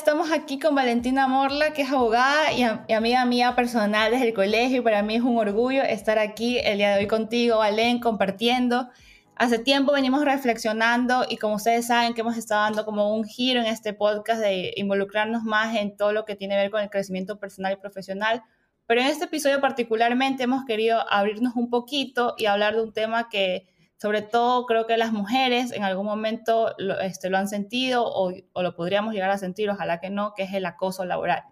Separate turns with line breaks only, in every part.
Estamos aquí con Valentina Morla, que es abogada y, amiga mía personal desde el colegio. Y para mí es un orgullo estar aquí el día de hoy contigo, Valen, compartiendo. Hace tiempo venimos reflexionando y como ustedes saben que hemos estado dando como un giro en este podcast de involucrarnos más en todo lo que tiene que ver con el crecimiento personal y profesional. Pero en este episodio particularmente hemos querido abrirnos un poquito y hablar de un tema que sobre todo creo que las mujeres en algún momento lo, este, lo han sentido o, lo podríamos llegar a sentir, ojalá que no, que es el acoso laboral.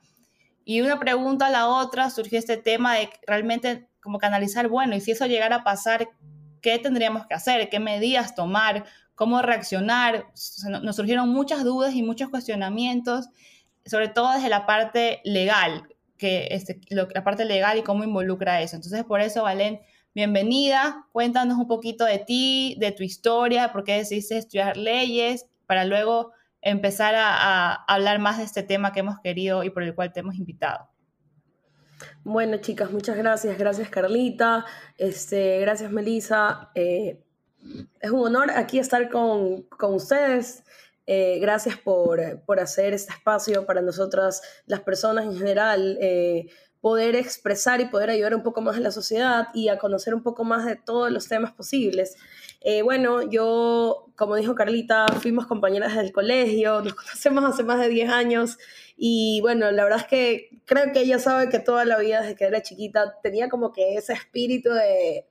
Y una pregunta a la otra surgió este tema de realmente como canalizar, bueno, y si eso llegara a pasar, ¿qué tendríamos que hacer? ¿Qué medidas tomar? ¿Cómo reaccionar? Nos surgieron muchas dudas y muchos cuestionamientos, sobre todo desde la parte legal, que este, la parte legal y cómo involucra eso. Entonces, por eso, Valen, bienvenida. Cuéntanos un poquito de ti, de tu historia, por qué decidiste estudiar leyes, para luego empezar a, hablar más de este tema que hemos querido y por el cual te hemos invitado.
Bueno, chicas, muchas gracias. Gracias, Carlita. Este, gracias, Melissa. Eh, es un honor aquí estar con, con ustedes. Eh, gracias por, por, hacer este espacio para nosotras, las personas en general. Eh, poder expresar y poder ayudar un poco más a la sociedad y a conocer un poco más de todos los temas posibles. Eh, bueno, yo, como dijo Carlita, fuimos compañeras del colegio, nos conocemos hace más de 10 años y bueno, la verdad es que creo que ella sabe que toda la vida desde que era chiquita tenía como que ese espíritu de,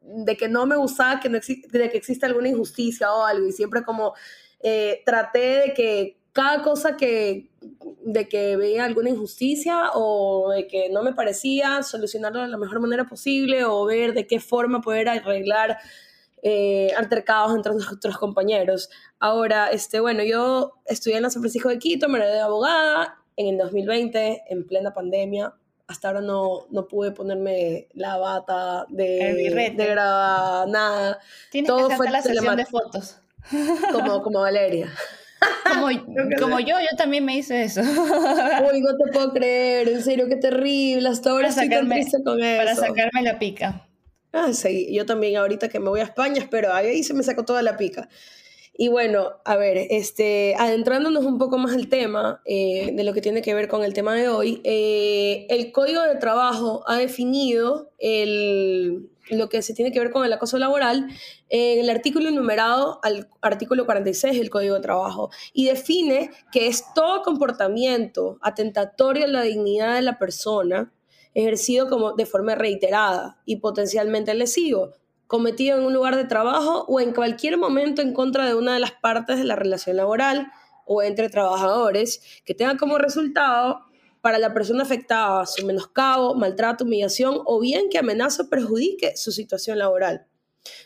de que no me gustaba que, no de que existe alguna injusticia o algo y siempre como eh, traté de que cada cosa que de que veía alguna injusticia o de que no me parecía solucionarlo de la mejor manera posible o ver de qué forma poder arreglar eh, altercados entre nuestros compañeros. Ahora, este, bueno, yo estudié en la San Francisco de Quito, me gradué de abogada en el 2020, en plena pandemia. Hasta ahora no, no pude ponerme la bata de, de grabar nada.
Tienes Todo que fue la sesión de fotos.
Como, como Valeria.
Como, yo, yo también me hice eso.
Uy, no te puedo creer, en serio, qué terrible. Hasta ahora estoy tan triste con eso.
Para sacarme la pica.
Ah, sí, yo también ahorita que me voy a España, espero, ahí se me sacó toda la pica. Y bueno, a ver, este, adentrándonos un poco más al tema, eh, de lo que tiene que ver con el tema de hoy, eh, el Código de Trabajo ha definido el, lo que se tiene que ver con el acoso laboral en el artículo enumerado al artículo 46 del Código de Trabajo y define que es todo comportamiento atentatorio a la dignidad de la persona ejercido como de forma reiterada y potencialmente lesivo, cometido en un lugar de trabajo o en cualquier momento en contra de una de las partes de la relación laboral o entre trabajadores que tenga como resultado para la persona afectada su menoscabo, maltrato, humillación o bien que amenaza o perjudique su situación laboral.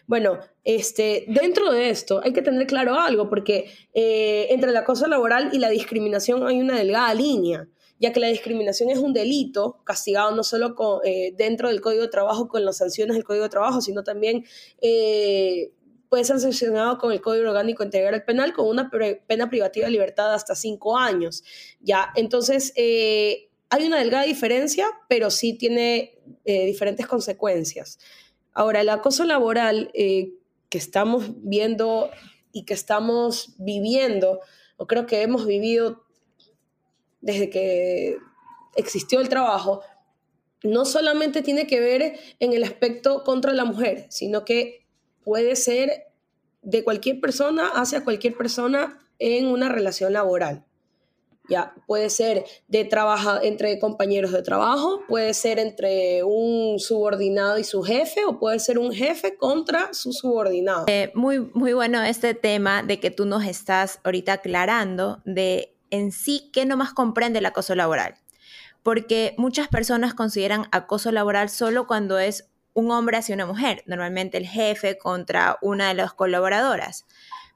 Bueno, este, dentro de esto hay que tener claro algo, porque eh, entre el acoso laboral y la discriminación hay una delgada línea, ya que la discriminación es un delito castigado no solo eh, dentro del Código de Trabajo con las sanciones del Código de Trabajo, sino también eh, puede ser sancionado con el Código Orgánico Integral Penal con una pena privativa de libertad hasta cinco años. Ya, entonces eh, hay una delgada diferencia, pero sí tiene eh, diferentes consecuencias. Ahora, el acoso laboral que estamos viendo y que estamos viviendo, o creo que hemos vivido desde que existió el trabajo, no solamente tiene que ver en el aspecto contra la mujer, sino que puede ser de cualquier persona hacia cualquier persona en una relación laboral. Ya, puede ser de trabajo entre compañeros de trabajo, puede ser entre un subordinado y su jefe, o puede ser un jefe contra su subordinado.
Eh, muy, muy bueno este tema de que tú nos estás ahorita aclarando de en sí qué más comprende el acoso laboral. Porque muchas personas consideran acoso laboral solo cuando es un hombre hacia una mujer, normalmente el jefe contra una de las colaboradoras.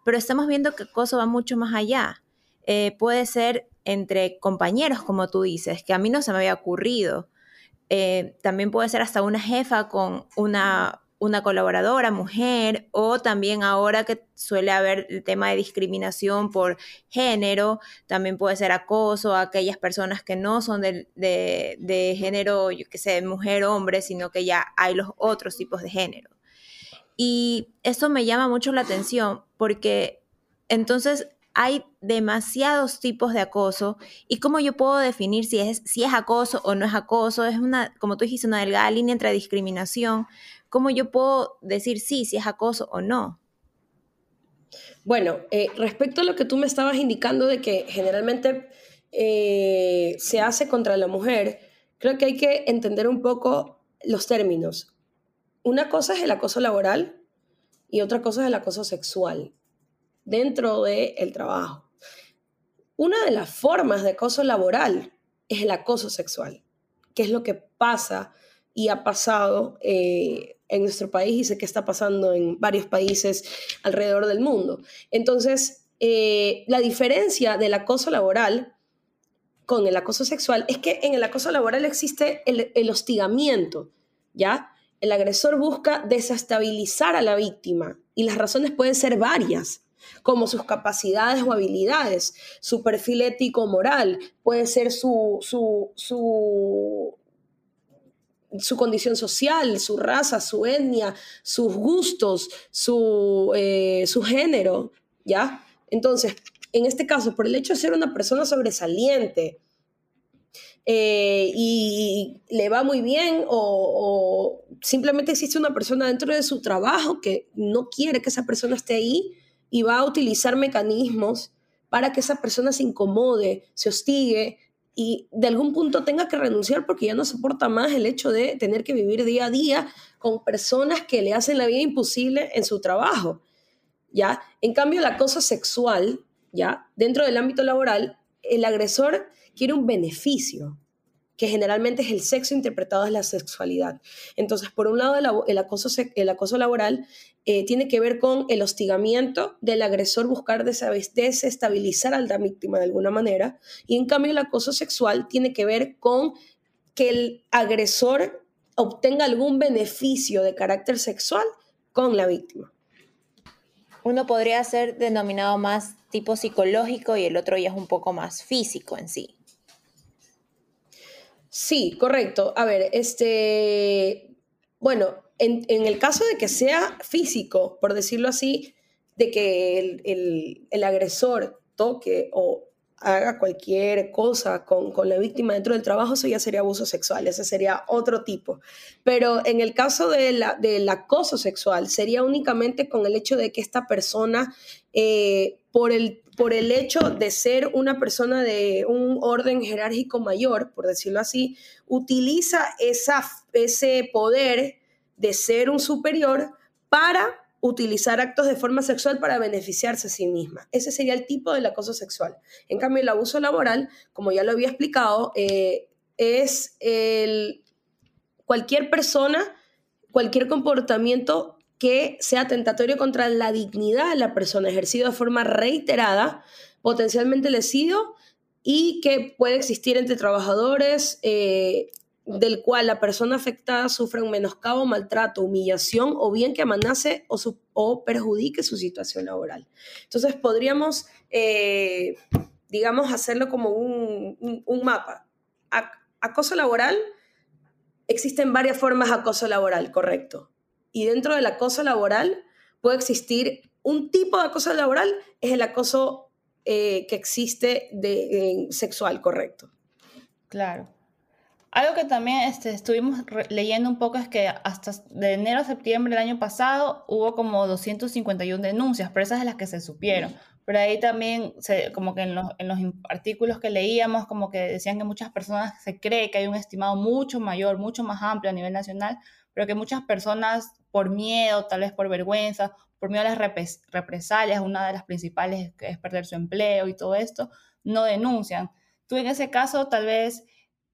Pero estamos viendo que acoso va mucho más allá. Eh, puede ser entre compañeros, como tú dices, que a mí no se me había ocurrido. eh, también puede ser hasta una jefa con una una colaboradora mujer o también ahora que suele haber el tema de discriminación por género, también puede ser acoso a aquellas personas que no son de, de, género, qué sé, mujer o hombre, sino que ya hay los otros tipos de género. Y eso me llama mucho la atención porque entonces hay demasiados tipos de acoso y cómo yo puedo definir si es, si es acoso o no es acoso. Es una, como tú dijiste, una delgada línea entre discriminación, ¿cómo yo puedo decir sí, si es acoso o no?
Bueno, eh, respecto a lo que tú me estabas indicando de que generalmente eh, se hace contra la mujer, creo que hay que entender un poco los términos. Una cosa es el acoso laboral y otra cosa es el acoso sexual dentro del trabajo. Una de las formas de acoso laboral es el acoso sexual, que es lo que pasa y ha pasado eh, en nuestro país y sé que está pasando en varios países alrededor del mundo. Entonces, eh, la diferencia del acoso laboral con el acoso sexual es que en el acoso laboral existe el, el hostigamiento, ¿ya? El agresor busca desestabilizar a la víctima y las razones pueden ser varias como sus capacidades o habilidades, su perfil ético moral, puede ser su, su, su, su condición social, su raza, su etnia, sus gustos, su, eh, su género, ¿ya? Entonces, en este caso, por el hecho de ser una persona sobresaliente eh, y le va muy bien o, simplemente existe una persona dentro de su trabajo que no quiere que esa persona esté ahí y va a utilizar mecanismos para que esa persona se incomode, se hostigue, y de algún punto tenga que renunciar porque ya no soporta más el hecho de tener que vivir día a día con personas que le hacen la vida imposible en su trabajo. ¿Ya? En cambio, el acoso sexual, ¿ya? Dentro del ámbito laboral, el agresor quiere un beneficio, que generalmente es el sexo interpretado es la sexualidad. Entonces, por un lado, el, acoso, el acoso laboral eh, tiene que ver con el hostigamiento del agresor buscar desestabilizar a la víctima de alguna manera, y en cambio el acoso sexual tiene que ver con que el agresor obtenga algún beneficio de carácter sexual con la víctima.
Uno podría ser denominado más tipo psicológico y el otro ya es un poco más físico en sí.
Sí, correcto. A ver, este, bueno, en, el caso de que sea físico, por decirlo así, de que el, el, agresor toque o haga cualquier cosa con, con, la víctima dentro del trabajo, eso ya sería abuso sexual, ese sería otro tipo. Pero en el caso de la, del acoso sexual, sería únicamente con el hecho de que esta persona, eh, por el por el hecho de ser una persona de un orden jerárquico mayor, por decirlo así, utiliza ese poder de ser un superior para utilizar actos de forma sexual para beneficiarse a sí misma. Ese sería el tipo del acoso sexual. En cambio, el abuso laboral, como ya lo había explicado, eh, es el, cualquier persona, cualquier comportamiento que sea tentatorio contra la dignidad de la persona, ejercido de forma reiterada, potencialmente lesivo y que puede existir entre trabajadores, eh, del cual la persona afectada sufre un menoscabo, maltrato, humillación o bien que amenace o, perjudique su situación laboral. Entonces podríamos, eh, digamos, hacerlo como un mapa. Acoso laboral, existen varias formas de acoso laboral, correcto y dentro del acoso laboral puede existir un tipo de acoso laboral, es el acoso eh, que existe de, sexual, correcto.
Claro. Algo que también este, estuvimos leyendo un poco es que hasta de enero a septiembre del año pasado hubo como 251 denuncias, pero esas de las que se supieron. Pero ahí también, se, como que en los, en los, artículos que leíamos, como que decían que muchas personas se cree que hay un estimado mucho mayor, mucho más amplio a nivel nacional, pero que muchas personas por miedo, tal vez por vergüenza, por miedo a las represalias, una de las principales es perder su empleo y todo esto, no denuncian. Tú en ese caso, tal vez,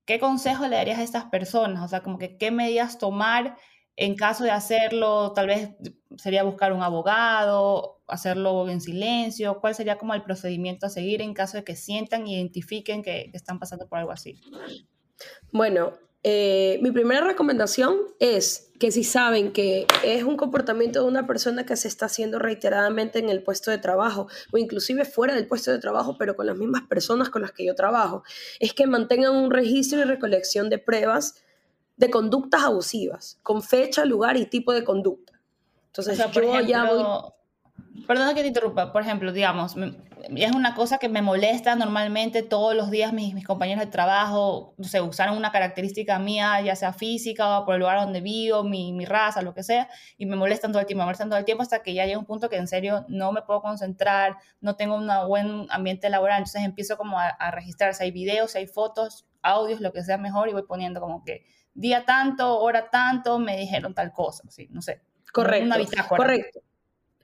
¿qué consejo le darías a estas personas? O sea, como que qué medidas tomar en caso de hacerlo, tal vez sería buscar un abogado, hacerlo en silencio, ¿cuál sería como el procedimiento a seguir en caso de que sientan e identifiquen que, que están pasando por algo así?
Bueno, eh, mi primera recomendación es que si saben que es un comportamiento de una persona que se está haciendo reiteradamente en el puesto de trabajo o inclusive fuera del puesto de trabajo, pero con las mismas personas con las que yo trabajo, es que mantengan un registro y recolección de pruebas de conductas abusivas, con fecha, lugar y tipo de conducta. Entonces, yo ya voy
Perdona que te interrumpa, por ejemplo, digamos, es una cosa que me molesta normalmente todos los días mis, mis compañeros de trabajo, no sé, usaron una característica mía, ya sea física o por el lugar donde vivo, mi, mi, raza, lo que sea, y me molestan todo el tiempo, me molestan todo el tiempo hasta que ya llega un punto que en serio no me puedo concentrar, no tengo un buen ambiente laboral, entonces empiezo como a, a registrar si hay videos, si hay fotos, audios, lo que sea mejor, y voy poniendo como que día tanto, hora tanto, me dijeron tal cosa, sí, no sé.
Correcto. Una bitácora. Correcto.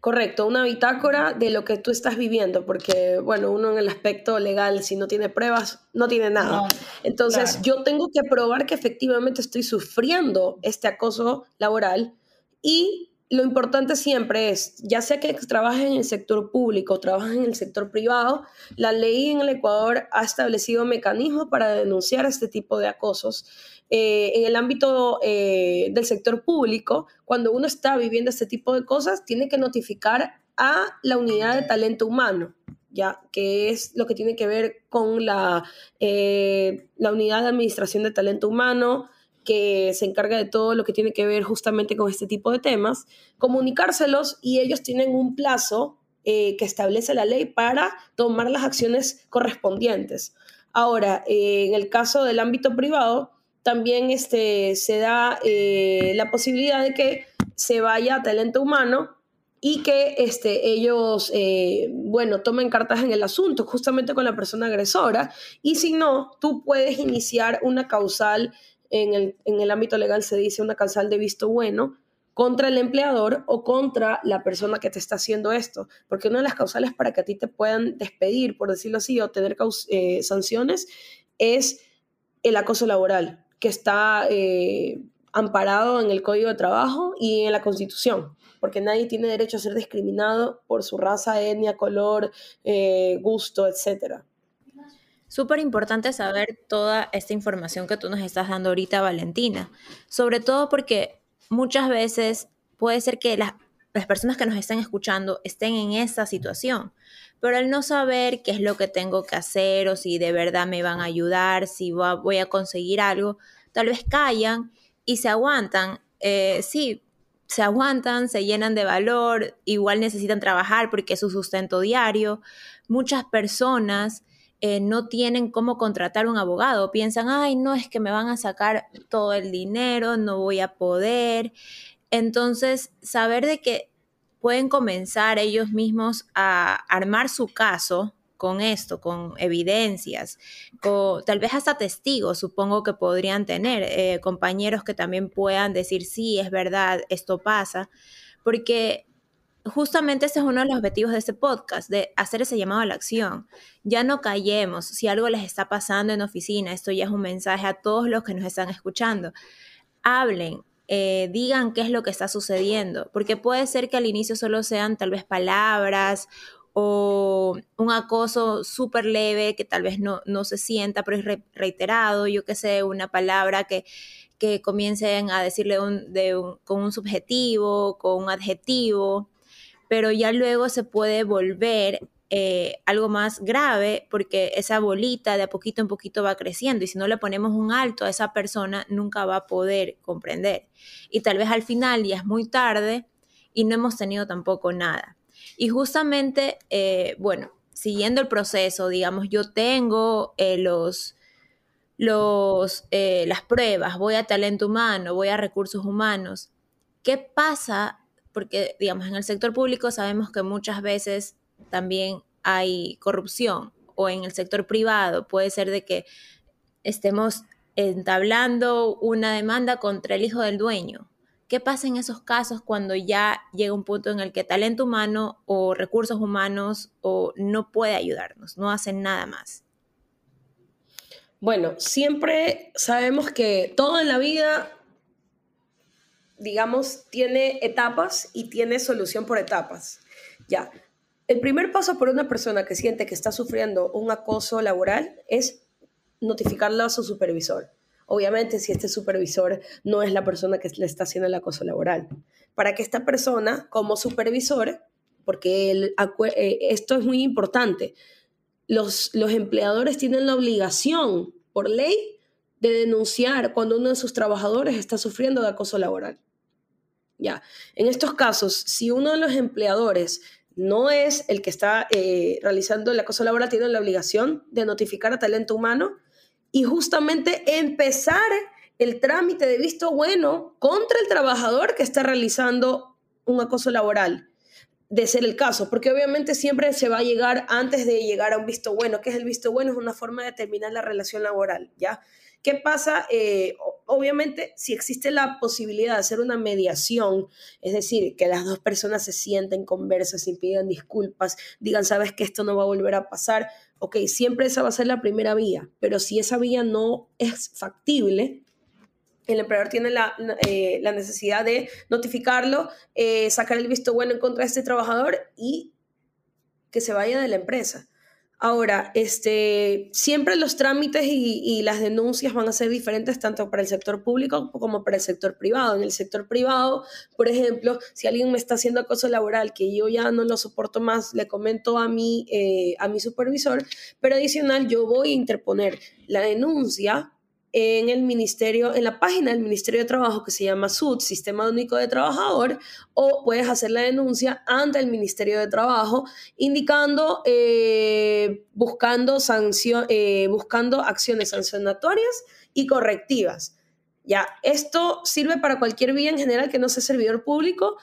Correcto, una bitácora de lo que tú estás viviendo, porque, bueno, uno en el aspecto legal, si no tiene pruebas, no tiene nada. Entonces, yo tengo que probar que efectivamente estoy sufriendo este acoso laboral y lo importante siempre es, ya sea que trabajes en el sector público o trabajes en el sector privado, la ley en el Ecuador ha establecido mecanismos para denunciar este tipo de acosos. Eh, en el ámbito eh, del sector público, cuando uno está viviendo este tipo de cosas, tiene que notificar a la unidad de talento humano, ya que es lo que tiene que ver con la, eh, la unidad de administración de talento humano, que se encarga de todo lo que tiene que ver justamente con este tipo de temas, comunicárselos y ellos tienen un plazo que establece la ley para tomar las acciones correspondientes. Ahora, en el caso del ámbito privado, también este, se da eh, la posibilidad de que se vaya a talento humano y que este, ellos, eh, bueno, tomen cartas en el asunto justamente con la persona agresora. Y si no, tú puedes iniciar una causal, en el, en el ámbito legal se dice una causal de visto bueno, contra el empleador o contra la persona que te está haciendo esto. Porque una de las causales para que a ti te puedan despedir, por decirlo así, o tener eh, sanciones, es el acoso laboral que está eh, amparado en el Código de Trabajo y en la Constitución, porque nadie tiene derecho a ser discriminado por su raza, etnia, color, eh, gusto, etc.
Súper importante saber toda esta información que tú nos estás dando ahorita, Valentina, sobre todo porque muchas veces puede ser que las, las personas que nos estén escuchando estén en esa situación, pero al no saber qué es lo que tengo que hacer o si de verdad me van a ayudar, si voy a conseguir algo, tal vez callan y se aguantan. Eh, sí, se aguantan, se llenan de valor, igual necesitan trabajar porque es su sustento diario. Muchas personas eh, no tienen cómo contratar un abogado, piensan, ay, no, es que me van a sacar todo el dinero, no voy a poder. Entonces, saber de que pueden comenzar ellos mismos a armar su caso con esto, con evidencias, tal vez hasta testigos, supongo que podrían tener, eh, compañeros que también puedan decir, sí, es verdad, esto pasa, porque justamente ese es uno de los objetivos de este podcast, de hacer ese llamado a la acción. Ya no callemos, si algo les está pasando en oficina, esto ya es un mensaje a todos los que nos están escuchando. Hablen, eh, digan qué es lo que está sucediendo, porque puede ser que al inicio solo sean tal vez palabras o un acoso súper leve que tal vez no, no, se sienta, pero es reiterado, yo qué sé, una palabra que, que comiencen a decirle con un subjetivo, con un adjetivo, pero ya luego se puede volver eh, algo más grave porque esa bolita de a poquito en poquito va creciendo y si no le ponemos un alto a esa persona nunca va a poder comprender. Y tal vez al final ya es muy tarde y no hemos tenido tampoco nada. Y justamente, eh, bueno, siguiendo el proceso, digamos, yo tengo eh, los, los, las pruebas, voy a talento humano, voy a recursos humanos. ¿Qué pasa? Porque, digamos, en el sector público sabemos que muchas veces también hay corrupción o en el sector privado puede ser de que estemos entablando una demanda contra el hijo del dueño. ¿Qué pasa en esos casos cuando ya llega un punto en el que talento humano o recursos humanos o no puede ayudarnos, no hacen nada más?
Bueno, siempre sabemos que todo en la vida, digamos, tiene etapas y tiene solución por etapas. Ya, el primer paso por una persona que siente que está sufriendo un acoso laboral es notificarlo a su supervisor. Obviamente, si este supervisor no es la persona que le está haciendo el acoso laboral. Para que esta persona, como supervisor, porque eh, esto es muy importante, los, los empleadores tienen la obligación, por ley, de denunciar cuando uno de sus trabajadores está sufriendo de acoso laboral. Ya, en estos casos, si uno de los empleadores no es el que está eh, realizando el acoso laboral, tiene la obligación de notificar a talento humano y justamente empezar el trámite de visto bueno contra el trabajador que está realizando un acoso laboral, de ser el caso, porque obviamente siempre se va a llegar antes de llegar a un visto bueno. ¿Qué es el visto bueno? Es una forma de terminar la relación laboral, ¿ya? ¿Qué pasa? Eh, obviamente, si existe la posibilidad de hacer una mediación, es decir, que las dos personas se sienten, conversen, se pidan disculpas, digan, sabes que esto no va a volver a pasar, ok, siempre esa va a ser la primera vía, pero si esa vía no es factible, el empleador tiene la, eh, necesidad de notificarlo, eh, sacar el visto bueno en contra de este trabajador y que se vaya de la empresa. Ahora, este, siempre los trámites y, las denuncias van a ser diferentes tanto para el sector público como para el sector privado. En el sector privado, por ejemplo, si alguien me está haciendo acoso laboral que yo ya no lo soporto más, le comento a mi, eh, a mi supervisor, pero adicional yo voy a interponer la denuncia en el ministerio, en la página del Ministerio de Trabajo que se llama SUD, Sistema Único de Trabajador, o puedes hacer la denuncia ante el Ministerio de Trabajo, indicando, eh, buscando, sanción, eh, buscando acciones sancionatorias y correctivas. Ya, esto sirve para cualquier vía en general que no sea servidor público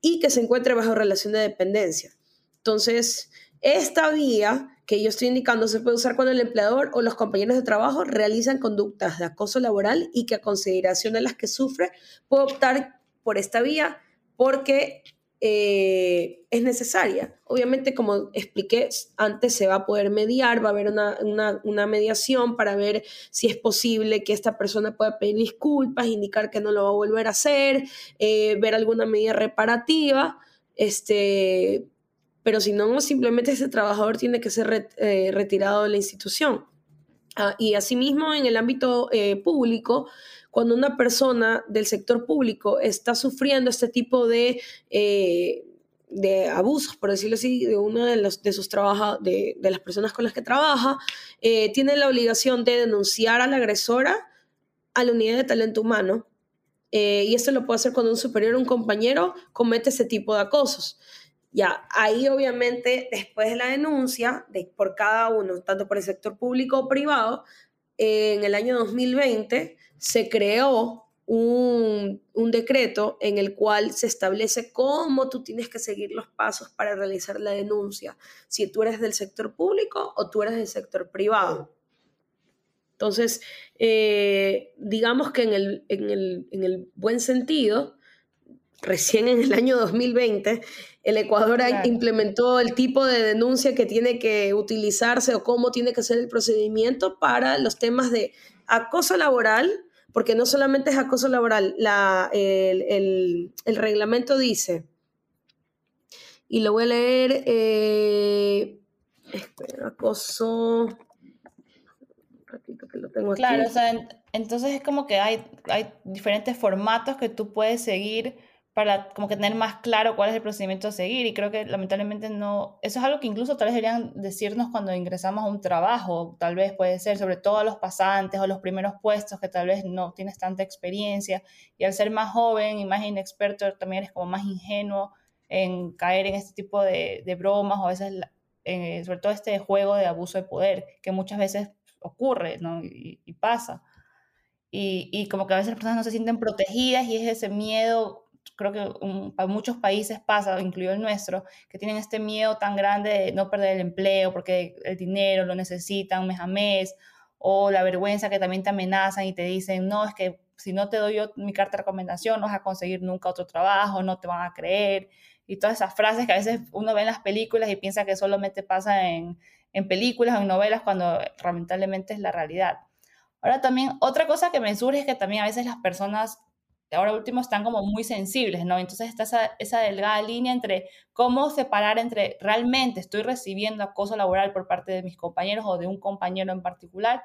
y que se encuentre bajo relación de dependencia. Entonces, esta vía que yo estoy indicando se puede usar cuando el empleador o los compañeros de trabajo realizan conductas de acoso laboral y que a consideración de las que sufre puede optar por esta vía porque eh, es necesaria. Obviamente, como expliqué antes, se va a poder mediar, va a haber una, mediación para ver si es posible que esta persona pueda pedir disculpas, indicar que no lo va a volver a hacer, eh, ver alguna medida reparativa. Este, pero si no, simplemente ese trabajador tiene que ser eh, retirado de la institución. Ah, y asimismo, en el ámbito eh, público, cuando una persona del sector público está sufriendo este tipo de, eh, de abusos, por decirlo así, de una de, los, de sus de, de, las personas con las que trabaja, tiene la obligación de denunciar a la agresora a la unidad de talento humano. y esto lo puede hacer cuando un superior un compañero comete ese tipo de acosos. Ya, ahí obviamente después de la denuncia de, por cada uno, tanto por el sector público o privado, en el año 2020 se creó un, un, decreto en el cual se establece cómo tú tienes que seguir los pasos para realizar la denuncia, si tú eres del sector público o tú eres del sector privado. Entonces, eh, digamos que en el, en, el, en el buen sentido, recién en el año 2020, el Ecuador implementó el tipo de denuncia que tiene que utilizarse o cómo tiene que ser el procedimiento para los temas de acoso laboral, porque no solamente es acoso laboral, la, el, reglamento dice, y lo voy a leer, eh, acoso, un ratito que lo tengo
aquí. Claro, o sea, entonces es como que hay, hay diferentes formatos que tú puedes seguir para como que tener más claro cuál es el procedimiento a seguir y creo que lamentablemente no, eso es algo que incluso tal vez deberían decirnos cuando ingresamos a un trabajo, tal vez puede ser sobre todo a los pasantes o los primeros puestos que tal vez no tienes tanta experiencia y al ser más joven y más inexperto también eres como más ingenuo en caer en este tipo de, bromas o a veces eh, sobre todo este juego de abuso de poder que muchas veces ocurre ¿no? y, y pasa. Y, y, como que a veces las personas no se sienten protegidas y es ese miedo creo que para muchos países pasa, incluido el nuestro, que tienen este miedo tan grande de no perder el empleo porque el dinero lo necesitan mes a mes, o la vergüenza que también te amenazan y te dicen, no, es que si no te doy yo mi carta de recomendación no vas a conseguir nunca otro trabajo, no te van a creer, y todas esas frases que a veces uno ve en las películas y piensa que solamente pasa en, en películas o en novelas cuando lamentablemente es la realidad. Ahora también otra cosa que me surge es que también a veces las personas ahora último están como muy sensibles, ¿no? Entonces está esa, esa, delgada línea entre cómo separar entre realmente estoy recibiendo acoso laboral por parte de mis compañeros o de un compañero en particular,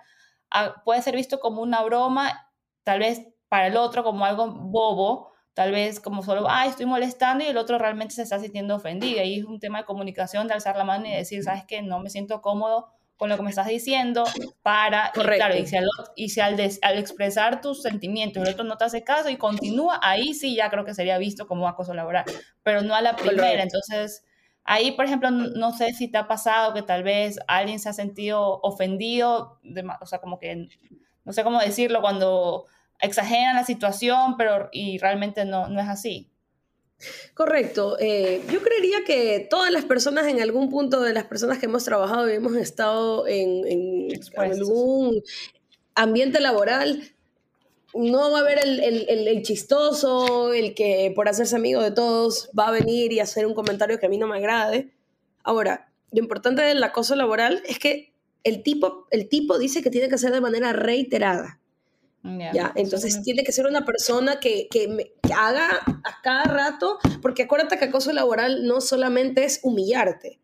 puede ser visto como una broma, tal vez para el otro como algo bobo, tal vez como solo, ay, estoy molestando y el otro realmente se está sintiendo ofendido. Ahí es un tema de comunicación, de alzar la mano y decir, sabes que no me siento cómodo con lo que me estás diciendo para, y claro, y si, al, y si al, al, expresar tus sentimientos el otro no te hace caso y continúa, ahí sí ya creo que sería visto como acoso laboral, pero no a la primera. Entonces, ahí, por ejemplo, no sé si te ha pasado que tal vez alguien se ha sentido ofendido, o sea, como que, no sé cómo decirlo, cuando exageran la situación, pero y realmente no, no es así.
Correcto. Eh, yo creería que todas las personas en algún punto de las personas que hemos trabajado y hemos estado en, en, algún ambiente laboral, no va a haber el, el, el, chistoso, el que por hacerse amigo de todos va a venir y hacer un comentario que a mí no me agrade. Ahora, lo importante del acoso laboral es que el tipo, el tipo dice que tiene que ser de manera reiterada. Ya, entonces tiene que ser una persona que, que, haga a cada rato, porque acuérdate que acoso laboral no solamente es humillarte.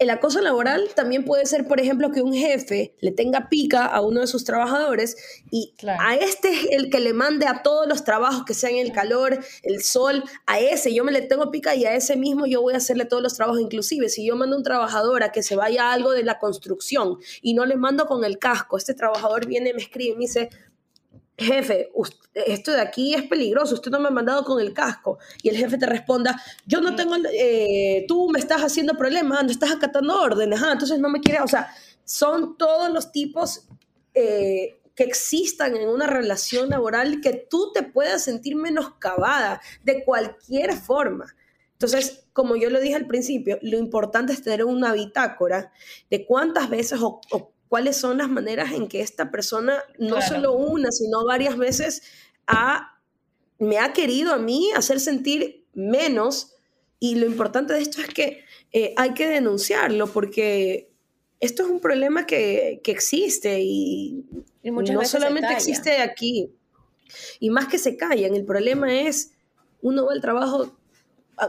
El acoso laboral también puede ser, por ejemplo, que un jefe le tenga pica a uno de sus trabajadores y a este es el que le mande a todos los trabajos que sean el calor, el sol, a ese yo me le tengo pica y a ese mismo yo voy a hacerle todos los trabajos. Inclusive, si yo mando a un trabajador a que se vaya a algo de la construcción y no le mando con el casco, este trabajador viene me escribe y me dice, jefe, esto de aquí es peligroso, usted no me ha mandado con el casco. Y el jefe te responda, yo no tengo, eh, tú me estás haciendo problemas, no estás acatando órdenes, ah, entonces no me quiere, o sea, son todos los tipos eh, que existan en una relación laboral que tú te puedas sentir menoscabada de cualquier forma. Entonces, como yo lo dije al principio, lo importante es tener una bitácora de cuántas veces o cuáles son las maneras en que esta persona, no solo una, sino varias veces, ha, me ha querido a mí hacer sentir menos. Y lo importante de esto es que eh, hay que denunciarlo porque esto es un problema que, existe y, no solamente existe aquí. Y más que se callan, el problema es, uno ve el trabajo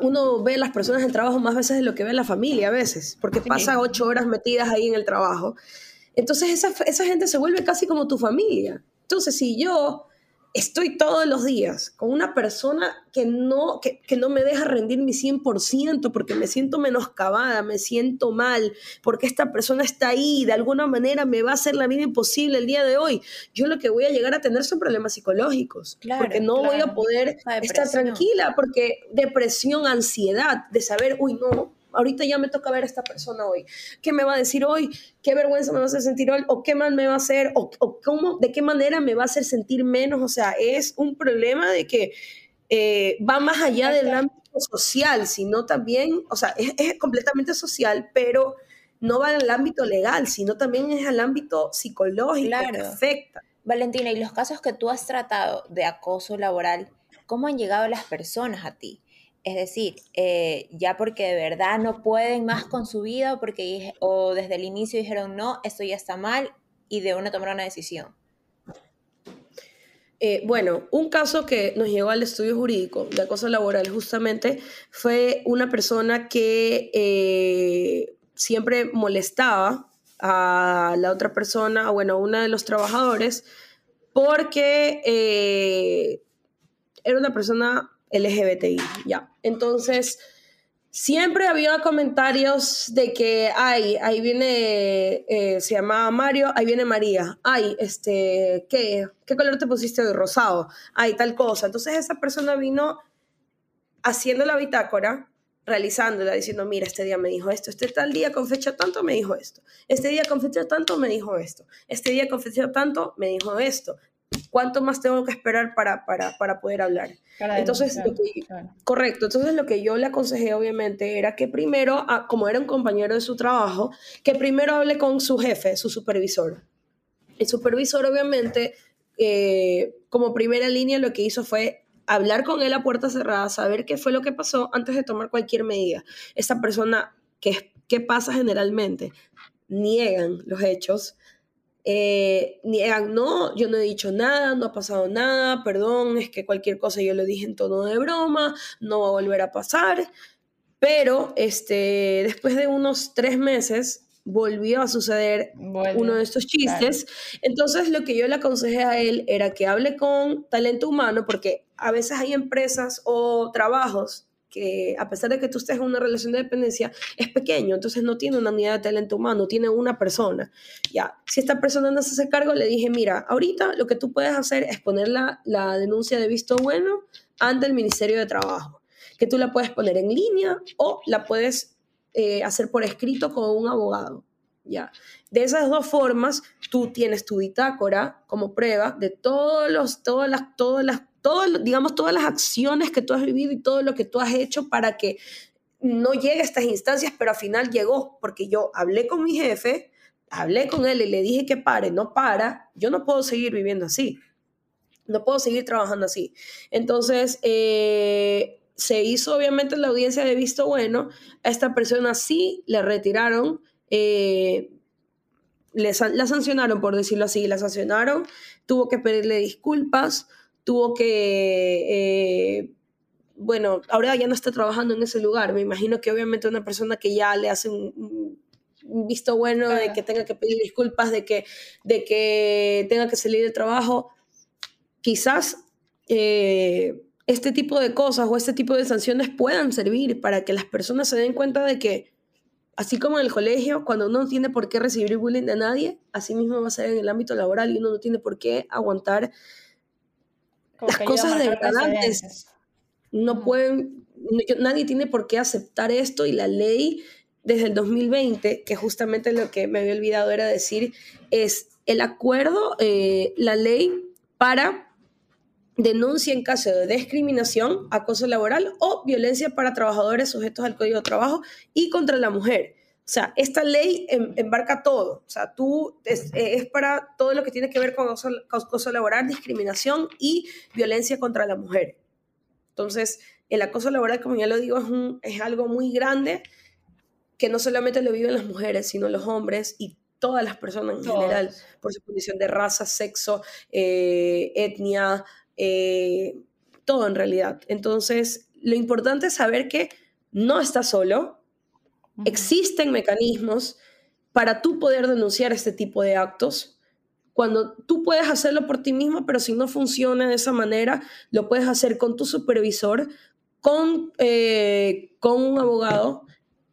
uno ve a las personas en el trabajo más veces de lo que ve la familia a veces, porque pasa ocho horas metidas ahí en el trabajo. Entonces esa, esa gente se vuelve casi como tu familia. Entonces si yo estoy todos los días con una persona que no, que, no me deja rendir mi 100% porque me siento menoscabada, me siento mal, porque esta persona está ahí, de alguna manera me va a hacer la vida imposible el día de hoy. Yo lo que voy a llegar a tener son problemas psicológicos, porque no voy a poder estar tranquila, porque depresión, ansiedad, de saber, uy, no, ahorita ya me toca ver a esta persona hoy. ¿Qué me va a decir hoy? ¿Qué vergüenza me va a hacer sentir hoy? ¿O qué mal me va a hacer? ¿O, cómo, de qué manera me va a hacer sentir menos? O sea, es un problema de que eh, va más allá del ámbito social, sino también, o sea, es, completamente social, pero no va al ámbito legal, sino también es al ámbito psicológico claro. que afecta.
Valentina, y los casos que tú has tratado de acoso laboral, ¿cómo han llegado las personas a ti? Es decir, eh, ya porque de verdad no pueden más con su vida o, porque, o desde el inicio dijeron no, esto ya está mal y de una tomaron una decisión.
Eh, bueno, un caso que nos llegó al estudio jurídico de acoso laboral justamente fue una persona que eh, siempre molestaba a la otra persona, bueno, a uno de los trabajadores, porque era una persona LGBTI, ya. Entonces, siempre había comentarios de que, ay, ahí viene, eh, se llamaba Mario, ahí viene María, ay, este, ¿qué? ¿Qué color te pusiste de rosado? Ay, tal cosa. Entonces esa persona vino haciendo la bitácora, realizándola, diciendo, mira, este día me dijo esto, este tal día con fecha tanto me dijo esto, este día con fecha tanto me dijo esto, este día con fecha tanto me dijo esto, ¿Cuánto más tengo que esperar para, para, para poder hablar? entonces, correcto. Entonces, lo que yo le aconsejé, obviamente, era que primero, ah, como era un compañero de su trabajo, que primero hable con su jefe, su supervisor. El supervisor, obviamente, eh, como primera línea, lo que hizo fue hablar con él a puerta cerrada, saber qué fue lo que pasó antes de tomar cualquier medida. Esa persona, ¿qué, qué pasa generalmente? Niegan los hechos, eh, niegan, no, yo no he dicho nada, no ha pasado nada, perdón, es que cualquier cosa yo lo dije en tono de broma, no va a volver a pasar. Pero este, después de unos tres meses, volvió a suceder uno de estos chistes. Entonces lo que yo le aconsejé a él era que hable con talento humano, porque a veces hay empresas o trabajos que a pesar de que tú estés en una relación de dependencia, es pequeño, entonces no tiene una unidad de talento humano, tiene una persona. Ya, si esta persona no se hace cargo, le dije, mira, ahorita lo que tú puedes hacer es poner la, denuncia de visto bueno ante el Ministerio de Trabajo, que tú la puedes poner en línea o la puedes eh, hacer por escrito con un abogado. Ya. De esas dos formas, tú tienes tu bitácora como prueba de todos los, todas las, todas las digamos, todas las acciones que tú has vivido y todo lo que tú has hecho para que no llegue a estas instancias, pero al final llegó, porque yo hablé con mi jefe, hablé con él y le dije que pare, no para, yo no puedo seguir viviendo así, no puedo seguir trabajando así. Entonces, eh, se hizo obviamente la audiencia de visto bueno, a esta persona sí le retiraron. Eh, la sancionaron, por decirlo así, la sancionaron, tuvo que pedirle disculpas, tuvo que, eh, bueno, ahora ya no está trabajando en ese lugar. Me imagino que obviamente una persona que ya le hace un, visto bueno de que tenga que pedir disculpas, de que, de que tenga que salir del trabajo, quizás eh, este tipo de cosas o este tipo de sanciones puedan servir para que las personas se den cuenta de que, así como en el colegio, cuando uno no tiene por qué recibir bullying de nadie, así mismo va a ser en el ámbito laboral y uno no tiene por qué aguantar las cosas de verdad no pueden, nadie tiene por qué aceptar esto y la ley desde el 2020, que justamente lo que me había olvidado era decir, es el acuerdo, eh, la ley para denuncia en caso de discriminación, acoso laboral o violencia para trabajadores sujetos al Código de Trabajo y contra la mujer. O sea, esta ley em, embarca todo. O sea, tú es, para todo lo que tiene que ver con acoso, laboral, discriminación y violencia contra la mujer. Entonces, el acoso laboral, como ya lo digo, es, un, es algo muy grande que no solamente lo viven las mujeres, sino los hombres y todas las personas en general, por su condición de raza, sexo, eh, etnia, eh, todo en realidad. Entonces, lo importante es saber que no estás solo, Existen mecanismos para tú poder denunciar este tipo de actos. Cuando tú puedes hacerlo por ti mismo, pero si no funciona de esa manera, lo puedes hacer con tu supervisor, con, eh, con un abogado,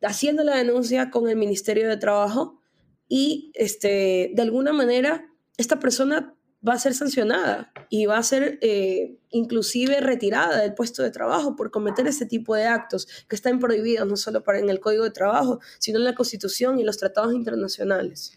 haciendo la denuncia con el Ministerio de Trabajo y este, de alguna manera esta persona va a ser sancionada y va a ser eh, inclusive retirada del puesto de trabajo por cometer ese tipo de actos que están prohibidos no solo para en el Código de Trabajo, sino en la Constitución y los tratados internacionales.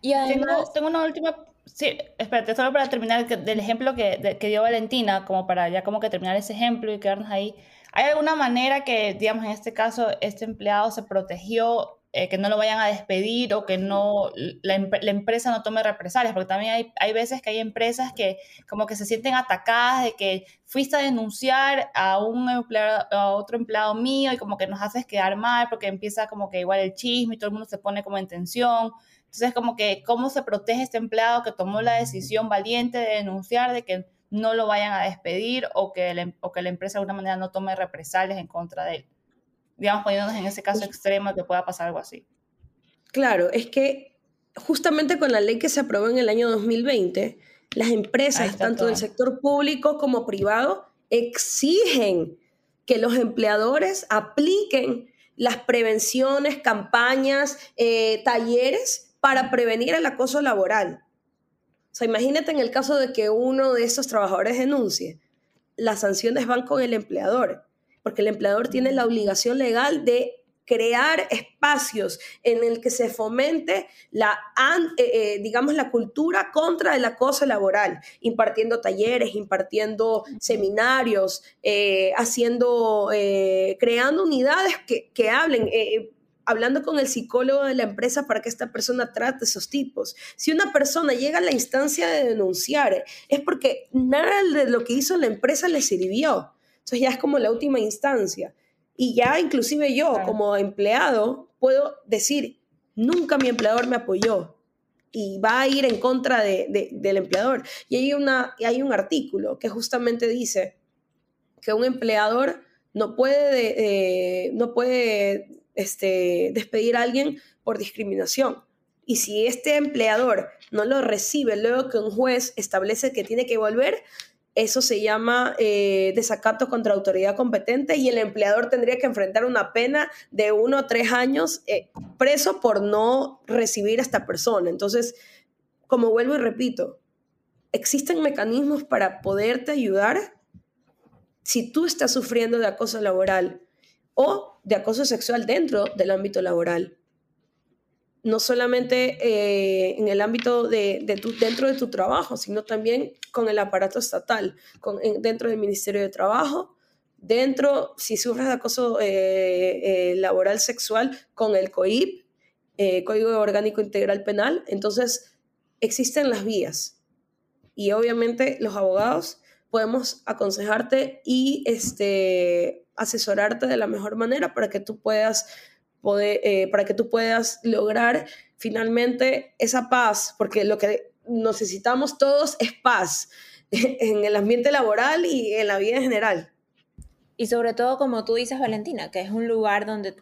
Y además, tengo, una última, sí, espérate, solo para terminar del ejemplo que, que dio Valentina, como para ya como que terminar ese ejemplo y quedarnos ahí. ¿Hay alguna manera que, digamos, en este caso, este empleado se protegió eh, que no lo vayan a despedir o que no la, empresa no tome represalias, porque también hay, hay, veces que hay empresas que como que se sienten atacadas de que fuiste a denunciar a un empleado, a otro empleado mío y como que nos haces quedar mal porque empieza como que igual el chisme y todo el mundo se pone como en tensión. Entonces como que cómo se protege este empleado que tomó la decisión valiente de denunciar de que no lo vayan a despedir o que, o que la empresa de alguna manera no tome represalias en contra de él digamos, poniéndonos en ese caso extremo que pueda pasar algo así.
Claro, es que justamente con la ley que se aprobó en el año 2020, las empresas, tanto del sector público como privado, exigen que los empleadores apliquen las prevenciones, campañas, eh, talleres para prevenir el acoso laboral. O sea, imagínate en el caso de que uno de esos trabajadores denuncie, las sanciones van con el empleador porque el empleador tiene la obligación legal de crear espacios en el que se fomente la, eh, eh, digamos, la cultura contra el acoso laboral, impartiendo talleres, impartiendo seminarios, eh, haciendo, creando unidades que, que hablen, hablando con el psicólogo de la empresa para que esta persona trate esos tipos. Si una persona llega a la instancia de denunciar, es porque nada de lo que hizo la empresa le sirvió. Entonces ya es como la última instancia. Y ya inclusive yo como empleado puedo decir, nunca mi empleador me apoyó y va a ir en contra de, del empleador. Y hay, una, hay un artículo que justamente dice que un empleador no puede, no puede este, despedir a alguien por discriminación. Y si este empleador no lo recibe luego que un juez establece que tiene que volver, eso se llama eh, desacato contra autoridad competente y el empleador tendría que enfrentar una pena de uno o tres años eh, preso por no recibir a esta persona. Entonces, como vuelvo y repito, existen mecanismos para poderte ayudar si tú estás sufriendo de acoso laboral o de acoso sexual dentro del ámbito laboral. No solamente eh, en el ámbito de, dentro de tu trabajo, sino también con el aparato estatal, con, dentro del Ministerio de Trabajo, dentro, si sufres de acoso eh, eh, laboral sexual, con el COIP, Código Orgánico Integral Penal. Entonces, existen las vías. Y obviamente los abogados podemos aconsejarte y este, asesorarte de la mejor manera para que tú puedas poder, eh, para que tú puedas lograr finalmente esa paz, porque lo que necesitamos todos es paz en el ambiente laboral y en la vida en general.
Y sobre todo, como tú dices, Valentina, que es un lugar donde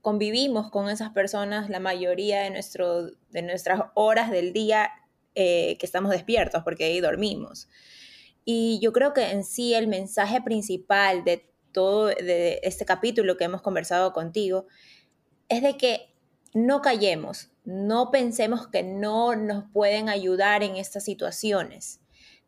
convivimos con esas personas la mayoría de, nuestro, de nuestras horas del día eh, que estamos despiertos, porque ahí dormimos. Y yo creo que en sí el mensaje principal de todo de este capítulo que hemos conversado contigo es de que no callemos, no pensemos que no nos pueden ayudar en estas situaciones.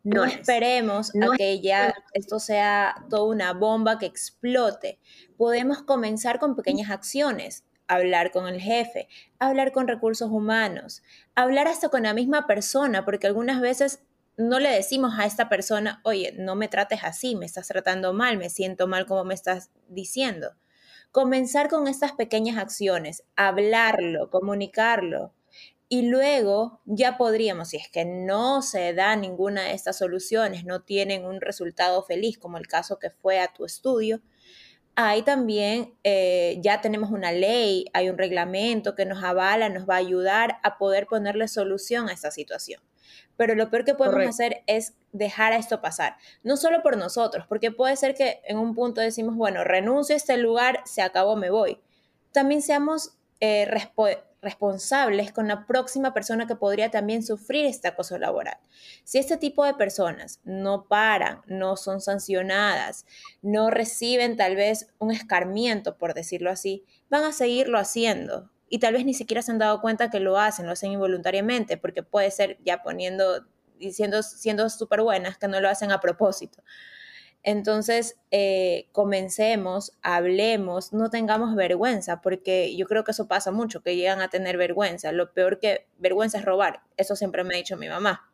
No, esperemos a que ya esto sea toda una bomba que explote. Podemos comenzar con pequeñas acciones, hablar con el jefe, hablar con recursos humanos, hablar hasta con la misma persona, porque algunas veces no le decimos a esta persona, oye, no me trates así, me estás tratando mal, me siento mal como me estás diciendo. Comenzar con estas pequeñas acciones, hablarlo, comunicarlo. Y luego ya podríamos, si es que no se da ninguna de estas soluciones, no tienen un resultado feliz, como el caso que fue a tu estudio, ahí también eh, ya tenemos una ley, hay un reglamento que nos avala, nos va a ayudar a poder ponerle solución a esta situación. Pero lo peor que podemos hacer es dejar a esto pasar. No solo por nosotros, porque puede ser que en un punto decimos, bueno, renuncio a este lugar, se acabó, me voy. También seamos eh, responsables con la próxima persona que podría también sufrir este acoso laboral. Si este tipo de personas no paran, no son sancionadas, no reciben tal vez un escarmiento, por decirlo así, van a seguirlo haciendo y tal vez ni siquiera se han dado cuenta que lo hacen, lo hacen involuntariamente, porque puede ser ya poniendo, diciendo, siendo súper buenas, que no lo hacen a propósito. Entonces, eh, comencemos, hablemos, no tengamos vergüenza, porque yo creo que eso pasa mucho, que llegan a tener vergüenza. Lo peor que vergüenza es robar, eso siempre me ha dicho mi mamá.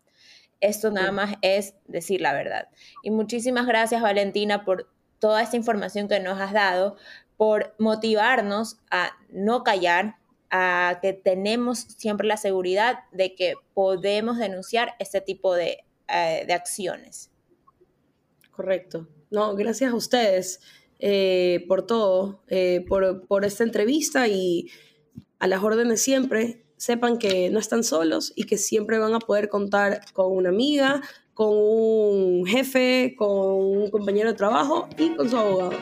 Esto nada más es decir la verdad. Y muchísimas gracias, Valentina, por toda esta información que nos has dado, por motivarnos a no callar, a que tenemos siempre la seguridad de que podemos denunciar este tipo de, eh, acciones.
Correcto. No, gracias a ustedes eh, por todo, eh, por, por esta entrevista y a las órdenes siempre. Sepan que no están solos y que siempre van a poder contar con una amiga, con un jefe, con un compañero de trabajo y con su abogado.